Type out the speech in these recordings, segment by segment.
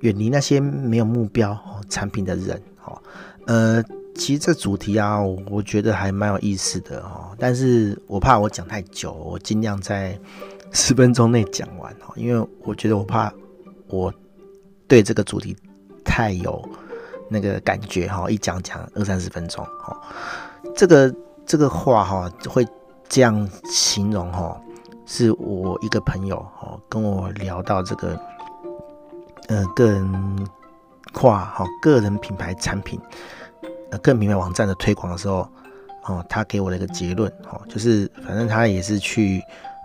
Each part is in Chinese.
远离那些没有目标哦产品的人哦，呃，其实这主题啊，我觉得还蛮有意思的哦。但是我怕我讲太久，我尽量在十分钟内讲完哦，因为我觉得我怕我对这个主题太有那个感觉哈，一讲讲二三十分钟哈，这个这个话哈会这样形容哈，是我一个朋友哦跟我聊到这个。呃，个人化哈，个人品牌产品，呃，个人品牌网站的推广的时候，哦，他给我了一个结论，哦，就是反正他也是去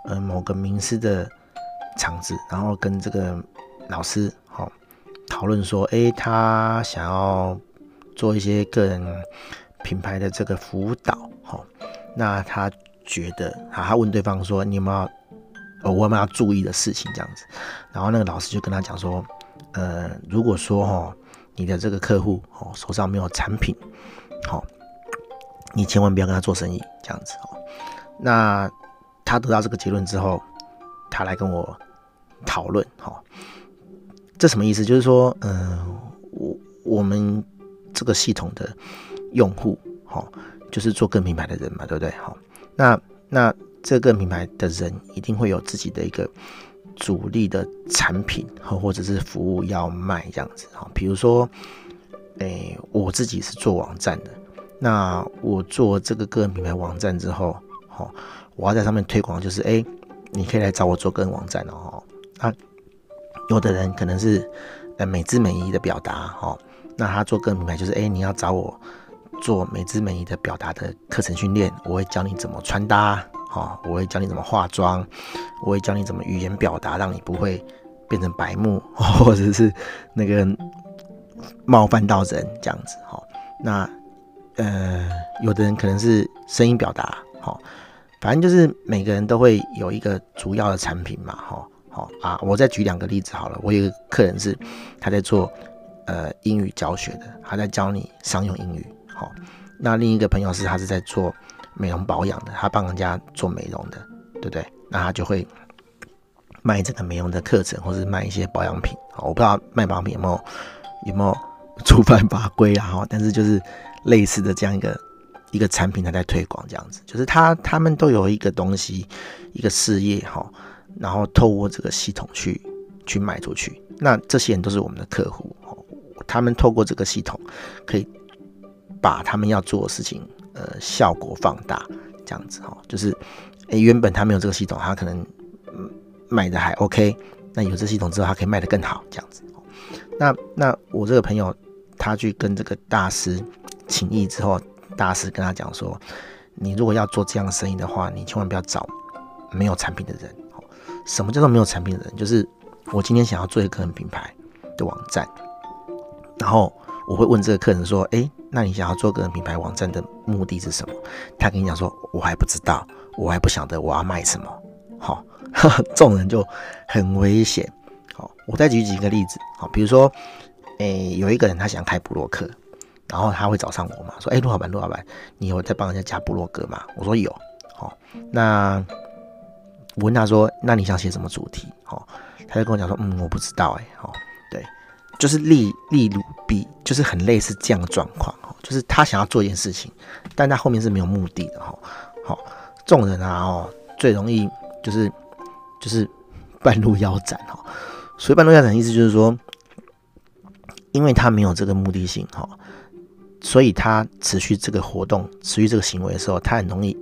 呃某个名师的场子，然后跟这个老师，哦，讨论说，哎，他想要做一些个人品牌的这个辅导，哦，那他觉得，啊，他问对方说，你有没有，哦，我有没有要注意的事情这样子，然后那个老师就跟他讲说。呃，如果说哈，你的这个客户哦手上没有产品，好，你千万不要跟他做生意，这样子哦。那他得到这个结论之后，他来跟我讨论，哈，这什么意思？就是说，嗯，我我们这个系统的用户，哈，就是做个品牌的人嘛，对不对？好，那那这个品牌的人一定会有自己的一个。主力的产品和或者是服务要卖这样子哈，比如说，诶，我自己是做网站的，那我做这个个人品牌网站之后，哈，我要在上面推广，就是诶，你可以来找我做个人网站哦，啊，有的人可能是呃美姿美仪的表达哈，那他做个人品牌就是诶，你要找我做美姿美仪的表达的课程训练，我会教你怎么穿搭。好，我会教你怎么化妆，我会教你怎么语言表达，让你不会变成白目，或者是那个冒犯到人这样子。好，那呃，有的人可能是声音表达，好，反正就是每个人都会有一个主要的产品嘛。好，好啊，我再举两个例子好了。我有个客人是他在做呃英语教学的，他在教你商用英语。好，那另一个朋友是他是在做。美容保养的，他帮人家做美容的，对不对？那他就会卖这个美容的课程，或是卖一些保养品。我不知道卖保养品有没有有没有触犯法规啊？哈，但是就是类似的这样一个一个产品，他在推广这样子，就是他他们都有一个东西，一个事业哈，然后透过这个系统去去卖出去。那这些人都是我们的客户，他们透过这个系统可以把他们要做的事情。呃，效果放大这样子哈，就是，诶、原本他没有这个系统，他可能卖的还 OK，那有这系统之后，他可以卖的更好这样子。那那我这个朋友，他去跟这个大师请益之后，大师跟他讲说，你如果要做这样的生意的话，你千万不要找没有产品的人。什么叫做没有产品的人？就是我今天想要做一个个人品牌的网站，然后。我会问这个客人说：“诶，那你想要做个人品牌网站的目的是什么？”他跟你讲说：“我还不知道，我还不晓得我要卖什么。”好，这种人就很危险。好，我再举几个例子。好，比如说，诶，有一个人他想开部落客，然后他会找上我嘛，说：“诶，陆老板，陆老板，你有在帮人家加部落格吗？”我说：“有。”好，那我问他说：“那你想写什么主题？”好，他就跟我讲说：“嗯，我不知道。”诶，好，就是例例如比，就是很类似这样的状况，就是他想要做一件事情，但他后面是没有目的的哈。好，这种人啊，哦，最容易就是就是半路腰斩哈。所以半路腰斩意思就是说，因为他没有这个目的性哈，所以他持续这个活动、持续这个行为的时候，他很容易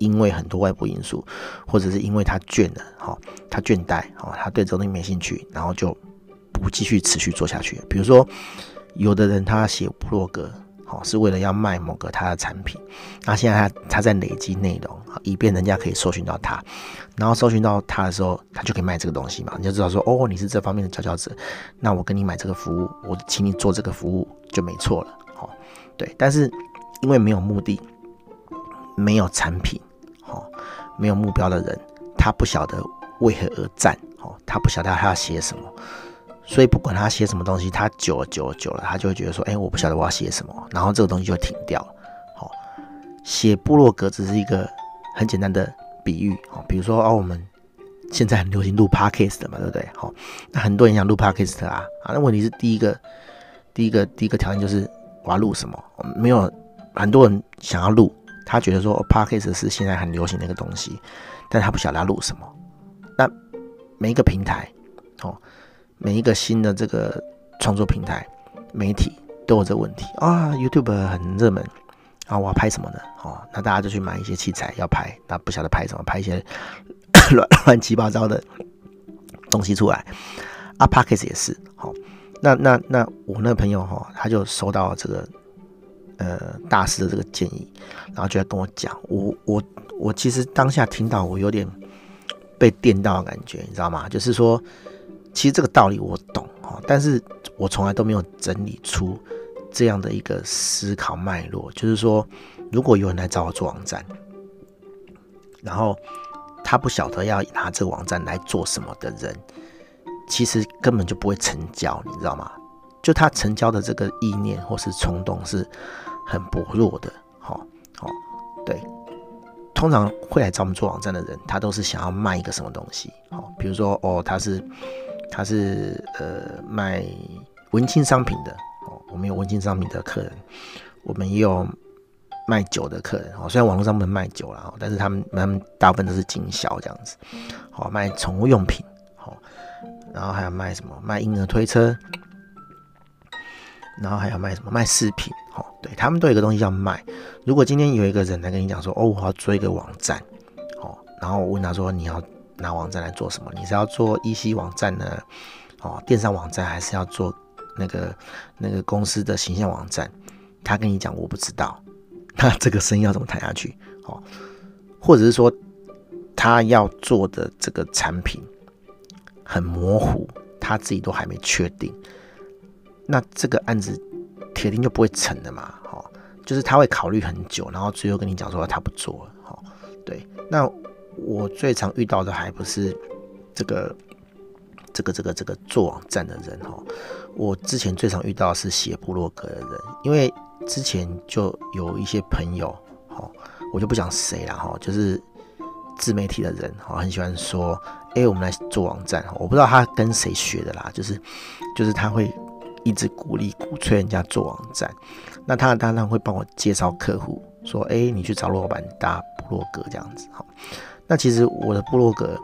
因为很多外部因素，或者是因为他倦了哈，他倦怠哈，他对这东西没兴趣，然后就。不继续持续做下去。比如说，有的人他写部落格，好，是为了要卖某个他的产品。那现在他他在累积内容，以便人家可以搜寻到他，然后搜寻到他的时候，他就可以卖这个东西嘛。你就知道说，哦，你是这方面的佼佼者，那我跟你买这个服务，我请你做这个服务就没错了。好，对。但是因为没有目的，没有产品，好，没有目标的人，他不晓得为何而战，好，他不晓得他要写什么。所以不管他写什么东西，他久了久了久了，他就会觉得说，哎、我不晓得我要写什么，然后这个东西就停掉了。好，写部落格只是一个很简单的比喻。好，比如说哦，我们现在很流行录 podcast 的嘛，对不对？好，那很多人想录 podcast 啊，啊，那问题是第一个，第一个，第一个条件就是我要录什么？没有很多人想要录，他觉得说、podcast 是现在很流行的一个东西，但他不晓得要录什么。那每一个平台，哦。每一个新的这个创作平台、媒体都有这个问题啊。YouTube 很热门啊，我要拍什么呢？哦，那大家就去买一些器材要拍，那不晓得拍什么，拍一些 乱 乱七八糟的东西出来。啊，Podcast 也是。好，那那那我那个朋友哈，他就收到这个呃大师的这个建议，然后就来跟我讲，我我我其实当下听到我有点被电到的感觉，你知道吗？就是说。其实这个道理我懂哈，但是我从来都没有整理出这样的一个思考脉络。就是说，如果有人来找我做网站，然后他不晓得要拿这个网站来做什么的人，其实根本就不会成交，你知道吗？就他成交的这个意念或是冲动是很薄弱的。好，好，对，通常会来找我们做网站的人，他都是想要卖一个什么东西。好，比如说哦，他是。他是呃卖文青商品的哦，我们有文青商品的客人，我们也有卖酒的客人哦。虽然网络上不能卖酒了，但是他们他们大部分都是经销这样子，好卖宠物用品，好，然后还有卖什么卖婴儿推车，然后还要卖什么卖饰品，好，对他们都有一个东西要卖。如果今天有一个人来跟你讲说，哦，我要做一个网站，哦，然后我问他说你要。拿网站来做什么？你是要做 EC 网站呢？哦，电商网站，还是要做那个那个公司的形象网站？他跟你讲，我不知道，那这个生意要怎么谈下去？哦，或者是说他要做的这个产品很模糊，他自己都还没确定，那这个案子铁定就不会成的嘛？哦，就是他会考虑很久，然后最后跟你讲说他不做了。哦，对，那。我最常遇到的还不是这个这个这个这个做网站的人哈，我之前最常遇到是写部落格的人，因为之前就有一些朋友哈，我就不讲谁了哈，就是自媒体的人哈，很喜欢说，哎，我们来做网站，我不知道他跟谁学的啦，就是就是他会一直鼓励鼓吹人家做网站，那他当然会帮我介绍客户，说，哎，你去找罗老板搭部落格这样子哈。那其实我的部落格，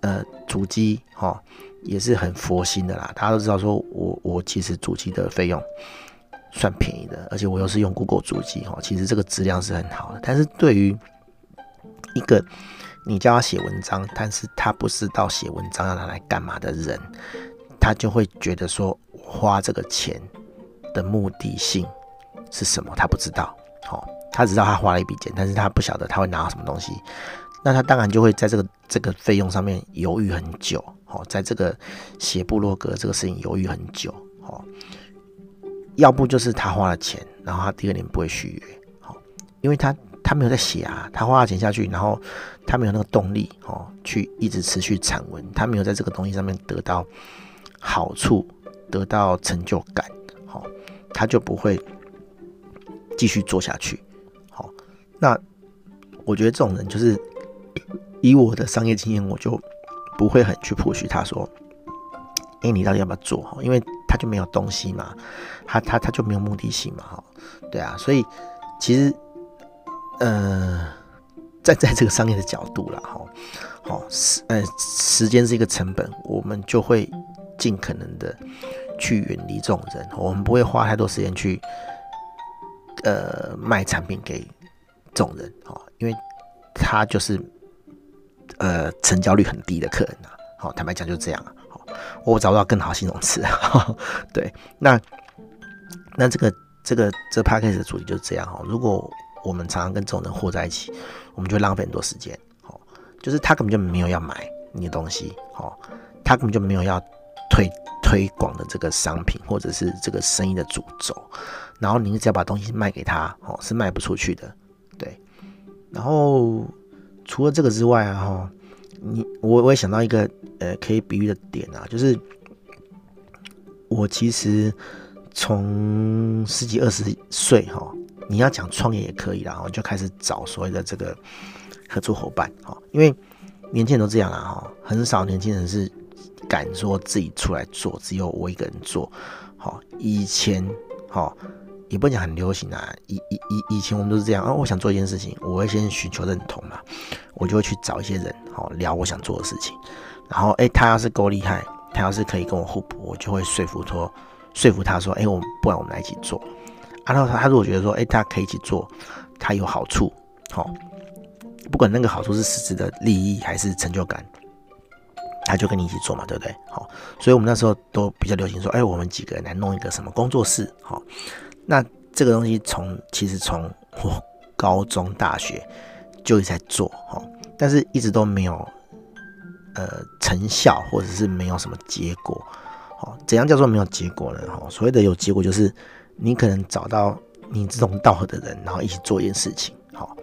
呃，主机哈也是很佛心的啦。大家都知道，说我我其实主机的费用算便宜的，而且我又是用 Google 主机哈，其实这个质量是很好的。但是对于一个你叫他写文章，但是他不知道写文章要拿来干嘛的人，他就会觉得说花这个钱的目的性是什么？他不知道，好，他知道他花了一笔钱，但是他不晓得他会拿到什么东西。那他当然就会在这个这个费用上面犹豫很久，好，在这个写部落格这个事情犹豫很久，好，要不就是他花了钱，然后他第二年不会续约，好，因为他他没有在写啊，他花了钱下去，然后他没有那个动力，哦，去一直持续产文，他没有在这个东西上面得到好处，得到成就感，好，他就不会继续做下去，好，那我觉得这种人就是。以我的商业经验，我就不会很去 push 他说：“哎，你到底要不要做？”因为他就没有东西嘛，他他他就没有目的性嘛，哈，对啊，所以其实，呃，站在这个商业的角度了，哈，好时呃时间是一个成本，我们就会尽可能的去远离这种人，我们不会花太多时间去呃卖产品给这种人，哈，因为他就是。呃，成交率很低的客人啊，好，坦白讲就这样啊，好，我找不到更好形容词，对，那那这个这个这 podcast 的主题就是这样哈。如果我们常常跟这种人活在一起，我们就浪费很多时间。哦，就是他根本就没有要买你的东西，哦，他根本就没有要推推广的这个商品或者是这个生意的主轴，然后你只要把东西卖给他，哦，是卖不出去的。对。然后除了这个之外啊，哈，你我我也想到一个呃可以比喻的点啊，就是我其实从十几二十岁哈。你要讲创业也可以，啦，我就开始找所谓的这个合作伙伴，哈，因为年轻人都这样啊，哈，很少年轻人是敢说自己出来做，只有我一个人做，好，以前，哈，也不讲很流行啊，以以以以前我们都是这样啊，我想做一件事情，我会先寻求认同嘛，我就会去找一些人，好，聊我想做的事情，然后，哎，他要是够厉害，他要是可以跟我互补，我就会说服说，说服他说，哎，我不然我们来一起做。然后他他如果觉得说，哎，他可以一起做，他有好处，好，不管那个好处是实质的利益还是成就感，他就跟你一起做嘛，对不对？好，所以我们那时候都比较流行说，哎，我们几个人来弄一个什么工作室，好，那这个东西从其实从我高中大学就一直在做，哈，但是一直都没有呃成效，或者是没有什么结果，好，怎样叫做没有结果呢？哈，所谓的有结果就是。你可能找到你志同道合的人，然后一起做一件事情，好，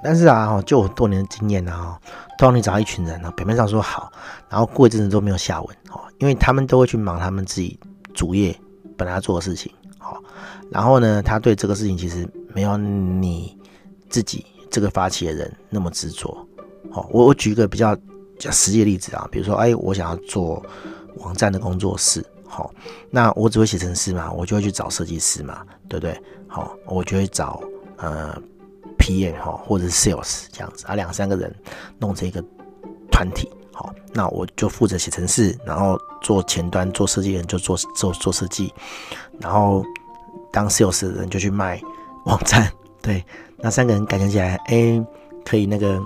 但是啊，就我多年的经验啊，当你找到一群人，表面上说好，然后过一阵子都没有下文，哦，因为他们都会去忙他们自己主业本来要做的事情，好，然后呢，他对这个事情其实没有你自己这个发起的人那么执着，好，我我举一个比较实际的例子啊，比如说，哎，我想要做网站的工作室。好，那我只会写程式嘛，我就会去找设计师嘛，对不对？好，我就会找呃 PM 哈，或者是 Sales 这样子啊，两三个人弄成一个团体。好，那我就负责写程式，然后做前端做设计的人就做做做设计，然后当 Sales 的人就去卖网站。对，那三个人感觉起来，哎，可以那个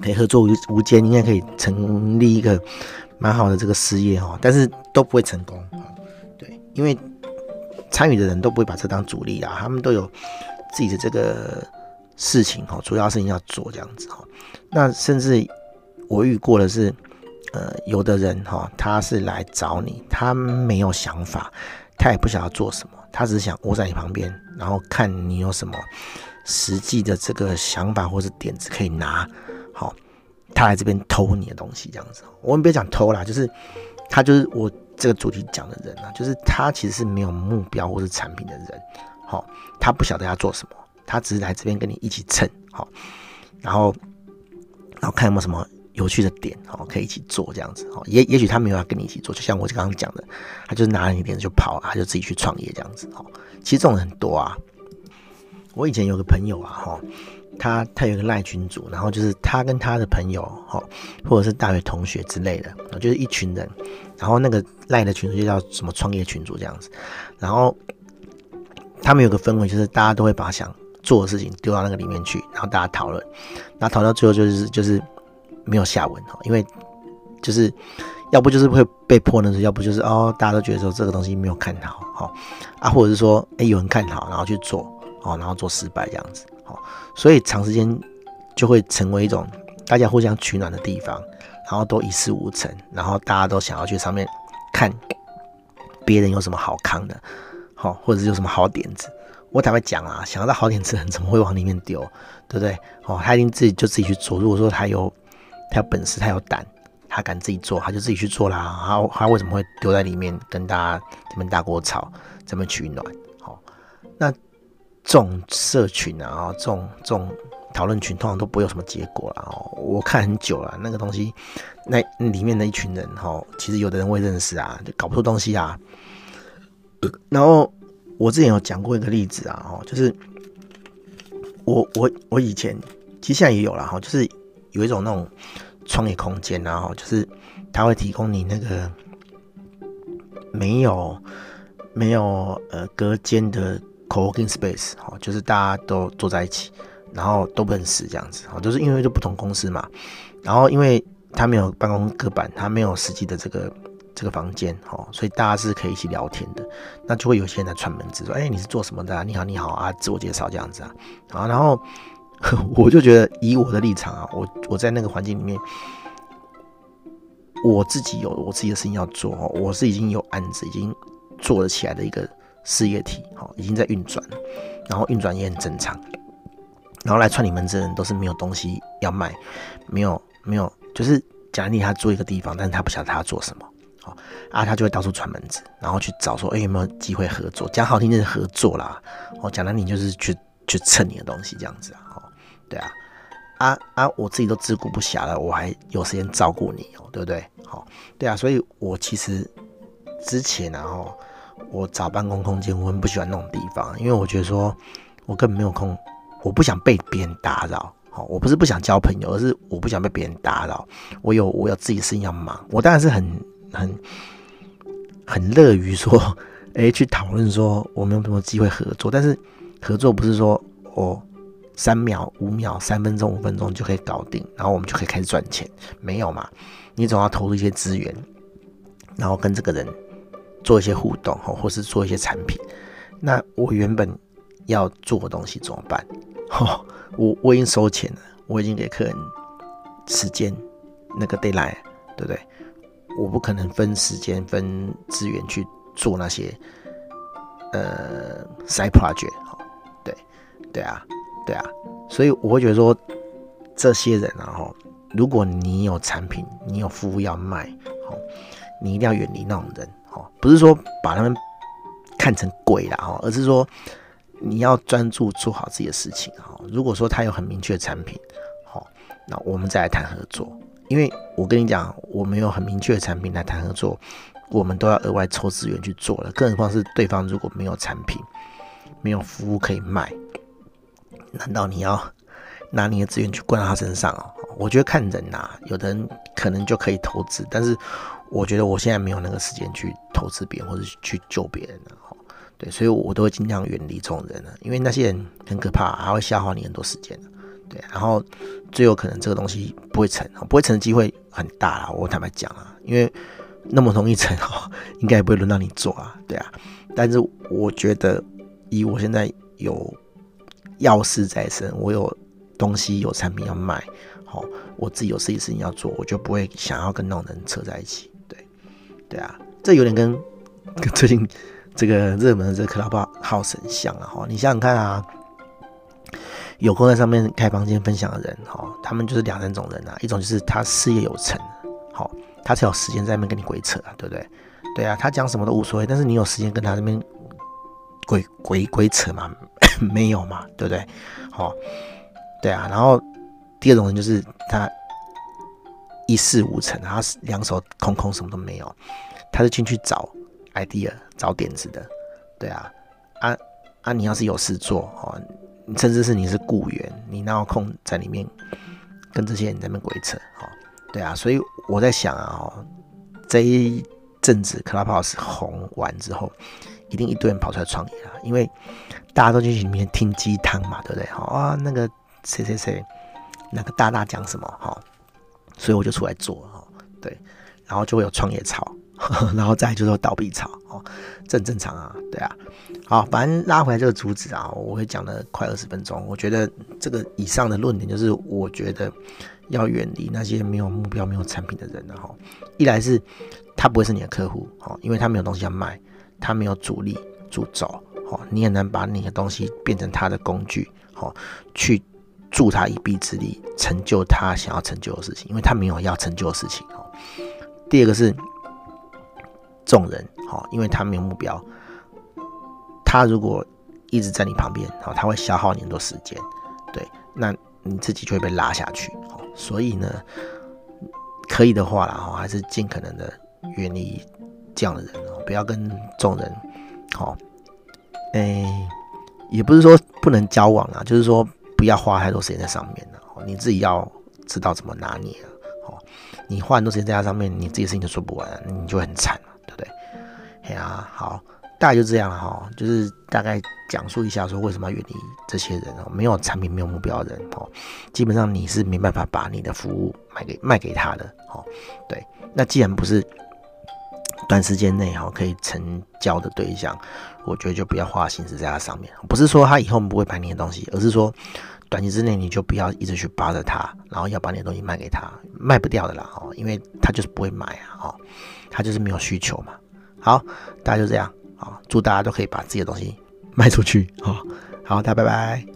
可以合作无无间，应该可以成立一个。蛮好的这个事业哈，但是都不会成功，对，因为参与的人都不会把这当主力啊，他们都有自己的这个事情哈，主要事情要做这样子哈。那甚至我遇过的是，呃，有的人哈，他是来找你，他没有想法，他也不想要做什么，他只是想窝在你旁边，然后看你有什么实际的这个想法或是点子可以拿，好。他来这边偷你的东西，这样子，我们别讲偷啦，就是他就是我这个主题讲的人啊，就是他其实是没有目标或是产品的人，好，他不晓得要做什么，他只是来这边跟你一起蹭，好，然后然后看有没有什么有趣的点，好，可以一起做这样子，哦，也也许他没有要跟你一起做，就像我刚刚讲的，他就拿了你点子就跑，他就自己去创业这样子，哦，其实这种很多啊，我以前有个朋友啊，哈。他他有个赖群组，然后就是他跟他的朋友哈，或者是大学同学之类的，就是一群人，然后那个赖的群组就叫什么创业群组这样子，然后他们有个氛围，就是大家都会把想做的事情丢到那个里面去，然后大家讨论，然后讨论到最后就是就是没有下文哈，因为就是要不就是会被迫呢，要不就是哦大家都觉得说这个东西没有看好哈啊，或者是说哎有人看好然后去做哦，然后做失败这样子。好，所以长时间就会成为一种大家互相取暖的地方，然后都一事无成，然后大家都想要去上面看别人有什么好康的，好，或者是有什么好点子。我坦白讲啊，想要到好点子人怎么会往里面丢，对不对？哦，他一定自己就自己去做。如果说他有他有本事，他有胆，他敢自己做，他就自己去做啦。他他为什么会丢在里面跟大家这边大锅炒，这边取暖？好，那。这种社群啊，这种这种讨论群通常都不会有什么结果了哦。我看很久了，那个东西，那里面的一群人哈，其实有的人会认识啊，就搞不出东西啊。然后我之前有讲过一个例子啊，哈，就是我我我以前其实现在也有了哈，就是有一种那种创业空间啊，哈，就是他会提供你那个没有没有呃隔间的。Co-working space，哈，就是大家都坐在一起，然后都不认识这样子，哈，就是因为就不同公司嘛，然后因为他没有办公隔板，他没有实际的这个这个房间，哦，所以大家是可以一起聊天的。那就会有些人来串门子，说：“哎，你是做什么的啊？你好，你好啊，自我介绍这样子啊。”啊，然后 我就觉得，以我的立场啊，我我在那个环境里面，我自己有我自己的事情要做哦，我是已经有案子已经做了起来的一个事业体，哦，已经在运转，然后运转也很正常。然后来串你门子的人都是没有东西要卖，没有没有，就是假定他租一个地方，但是他不晓得他要做什么，好啊，他就会到处串门子，然后去找说，哎，有没有机会合作？讲好听就是合作啦，哦，讲难听就是去去蹭你的东西这样子啊，哦，对啊，啊啊，我自己都自顾不暇了，我还有时间照顾你哦，对不对？好，对啊，所以我其实之前然后我找办公空间，我很不喜欢那种地方，因为我觉得说我根本没有空。我不想被别人打扰，好，我不是不想交朋友，而是我不想被别人打扰。我有我有自己的事情要忙，我当然是很很很乐于说，哎、去讨论说我们有没有机会合作。但是合作不是说我三秒、五秒、三分钟、五分钟就可以搞定，然后我们就可以开始赚钱，没有嘛？你总要投入一些资源，然后跟这个人做一些互动，或或是做一些产品。那我原本要做的东西怎么办？哦，我我已经收钱了，我已经给客人时间那个 delay，对不对？我不可能分时间分资源去做那些呃 side project，对对啊对啊，所以我会觉得说这些人啊，哈，如果你有产品，你有服务要卖，好，你一定要远离那种人，哈，不是说把他们看成鬼啦，哈，而是说。你要专注做好自己的事情哈。如果说他有很明确的产品，好，那我们再来谈合作。因为我跟你讲，我们有很明确的产品来谈合作，我们都要额外抽资源去做了。更何况是对方如果没有产品、没有服务可以卖，难道你要拿你的资源去灌他身上哦？我觉得看人呐，有的人可能就可以投资，但是我觉得我现在没有那个时间去投资别人或者去救别人了。对，所以我都会尽量远离这种人了，因为那些人很可怕，还会消耗你很多时间。对，然后最有可能这个东西不会成，不会成的机会很大啦。我坦白讲啊，因为那么容易成哦，应该也不会轮到你做啊。对啊，但是我觉得以我现在有要事在身，我有东西有产品要卖，好，我自己有自己事情要做，我就不会想要跟那种人扯在一起。对，对啊，这有点跟 跟最近。这个热门的这个 Clubhouse 很像啊，哈，你想想看啊，有空在上面开房间分享的人，哈，他们就是两三种人啊，一种就是他事业有成，好，他才有时间在那边跟你鬼扯啊，对不对？对啊，他讲什么都无所谓，但是你有时间跟他那边鬼鬼鬼扯吗？没有嘛，对不对？好，对啊，然后第二种人就是他一事无成，他两手空空，什么都没有，他是进去找 idea。找点子的，对啊，啊啊！你要是有事做哦，甚至是你是雇员，你哪有空在里面跟这些人在那边鬼扯？哦，对啊，所以我在想啊，哦，这一阵子 Clubhouse 红完之后，一定一堆人跑出来创业了，因为大家都进去里面听鸡汤嘛，对不对？啊，那个谁谁谁，那个大大讲什么？哈，所以我就出来做哈，对，然后就会有创业潮。然后再就是倒闭潮哦，这很正常啊，对啊，好，反正拉回来这个主旨啊，我会讲了快二十分钟。我觉得这个以上的论点就是，我觉得要远离那些没有目标、没有产品的人哈。一来是他不会是你的客户哦，因为他没有东西要卖，他没有主力主轴哦，你很难把你的东西变成他的工具哦，去助他一臂之力，成就他想要成就的事情，因为他没有要成就的事情哦。第二个是。众人，好，因为他没有目标，他如果一直在你旁边，好，他会消耗你很多时间，对，那你自己就会被拉下去，好，所以呢，可以的话啦，哈，还是尽可能的远离这样的人哦，不要跟众人，好，哎，也不是说不能交往啊，就是说不要花太多时间在上面了，你自己要知道怎么拿捏啊，好，你花很多时间在他上面，你自己事情都做不完，你就很惨了，对不对。哎呀，好，大概就这样了哈，就是大概讲述一下说为什么要远离这些人哦，没有产品、没有目标人哦，基本上你是没办法把你的服务卖给卖给他的哦。对，那既然不是短时间内哈可以成交的对象，我觉得就不要花心思在它上面。不是说他以后不会买你的东西，而是说短期之内你就不要一直去扒着他，然后要把你的东西卖给他，卖不掉的啦哦，因为他就是不会买啊哦，他就是没有需求嘛。好，大家就这样啊，祝大家都可以把自己的东西卖出去啊。好，大家拜拜。